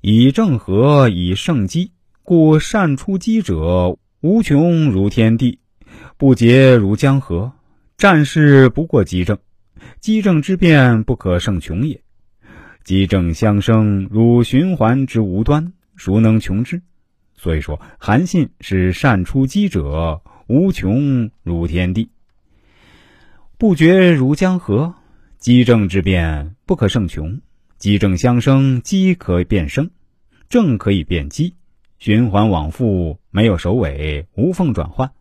以正和，以胜机，故善出击者无穷如天地，不竭如江河。战事不过机正，机正之变不可胜穷也。机正相生，如循环之无端，孰能穷之？所以说，韩信是善出击者，无穷如天地，不绝如江河。机正之变不可胜穷，机正相生，机可以变生，正可以变机，循环往复，没有首尾，无缝转换。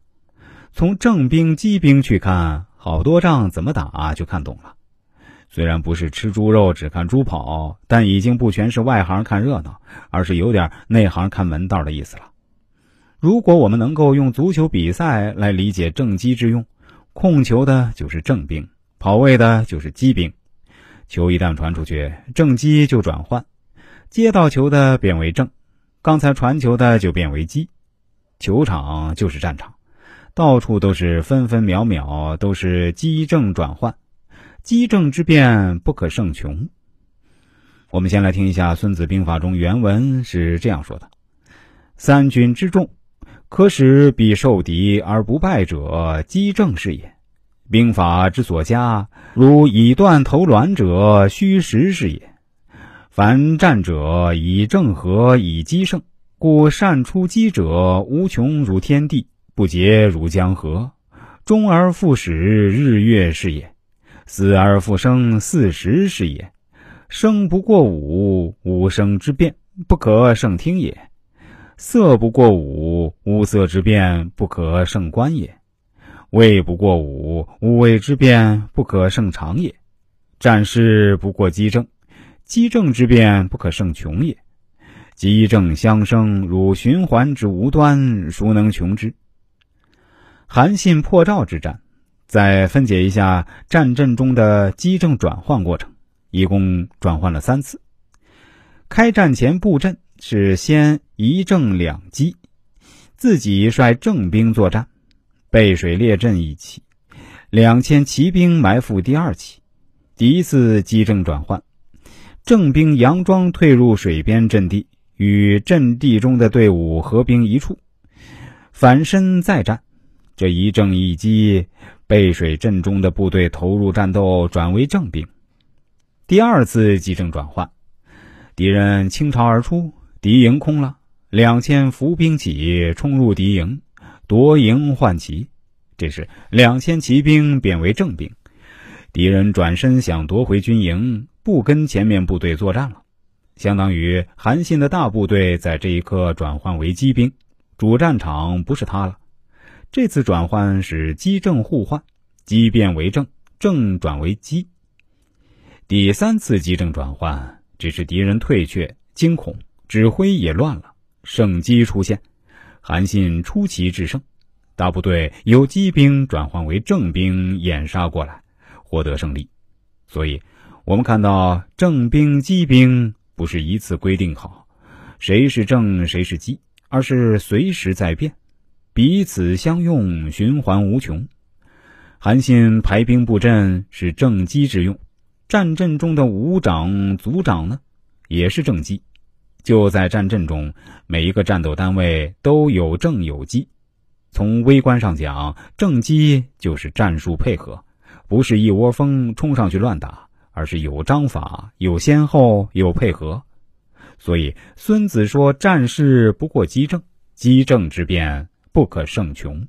从正兵、机兵去看。好多仗怎么打就看懂了，虽然不是吃猪肉只看猪跑，但已经不全是外行看热闹，而是有点内行看门道的意思了。如果我们能够用足球比赛来理解正机之用，控球的就是正兵，跑位的就是机兵。球一旦传出去，正机就转换，接到球的变为正，刚才传球的就变为机。球场就是战场。到处都是分分秒秒都是机正转换，机正之变不可胜穷。我们先来听一下《孙子兵法》中原文是这样说的：“三军之众，可使彼受敌而不败者，机正是也。兵法之所加，如以断头卵者，虚实是也。凡战者以正和，以机胜，故善出击者无穷如天地。”不竭如江河，终而复始，日月是也；死而复生，四时是也。生不过五，五生之变不可胜听也；色不过五，五色之变不可胜观也；味不过五，五味之变不可胜长也。战事不过机正，机正之变不可胜穷也。机正相生，如循环之无端，孰能穷之？韩信破赵之战，再分解一下战阵中的机正转换过程，一共转换了三次。开战前布阵是先一正两机，自己率正兵作战，背水列阵一起，两千骑兵埋伏第二起。第一次机正转换，正兵佯装退入水边阵地，与阵地中的队伍合兵一处，反身再战。这一正一击，背水阵中的部队投入战斗，转为正兵。第二次机正转换，敌人倾巢而出，敌营空了，两千伏兵起，冲入敌营，夺营换旗。这时，两千骑兵变为正兵，敌人转身想夺回军营，不跟前面部队作战了，相当于韩信的大部队在这一刻转换为机兵，主战场不是他了。这次转换是机正互换，机变为正，正转为机。第三次机正转换，只是敌人退却，惊恐，指挥也乱了，胜机出现，韩信出奇制胜，大部队由机兵转换为正兵掩杀过来，获得胜利。所以，我们看到正兵、机兵不是一次规定好，谁是正，谁是机，而是随时在变。彼此相用，循环无穷。韩信排兵布阵是正机之用，战阵中的五长、组长呢，也是正机。就在战阵中，每一个战斗单位都有正有机。从微观上讲，正机就是战术配合，不是一窝蜂冲上去乱打，而是有章法、有先后、有配合。所以孙子说：“战事不过机正，机正之变。”不可胜穷。